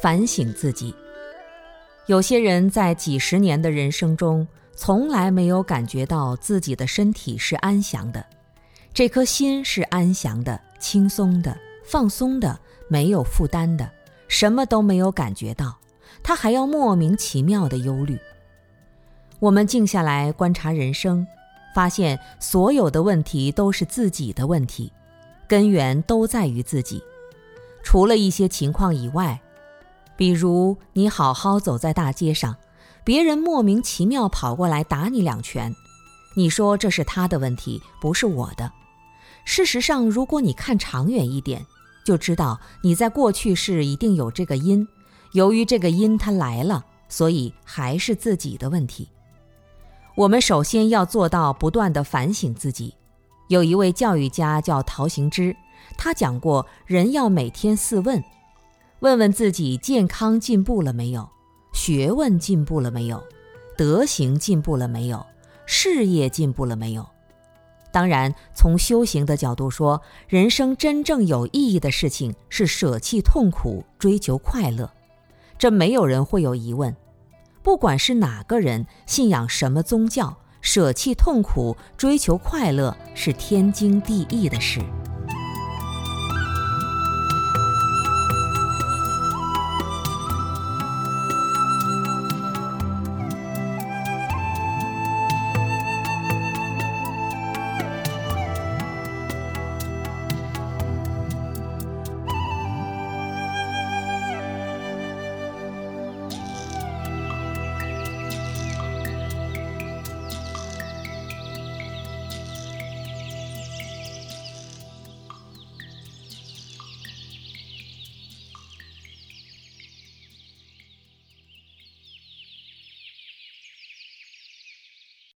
反省自己。有些人在几十年的人生中，从来没有感觉到自己的身体是安详的，这颗心是安详的、轻松的、放松的，没有负担的，什么都没有感觉到，他还要莫名其妙的忧虑。我们静下来观察人生，发现所有的问题都是自己的问题，根源都在于自己。除了一些情况以外，比如你好好走在大街上，别人莫名其妙跑过来打你两拳，你说这是他的问题，不是我的。事实上，如果你看长远一点，就知道你在过去是一定有这个因，由于这个因它来了，所以还是自己的问题。我们首先要做到不断的反省自己。有一位教育家叫陶行知，他讲过，人要每天四问。问问自己健康进步了没有，学问进步了没有，德行进步了没有，事业进步了没有。当然，从修行的角度说，人生真正有意义的事情是舍弃痛苦，追求快乐。这没有人会有疑问。不管是哪个人，信仰什么宗教，舍弃痛苦，追求快乐是天经地义的事。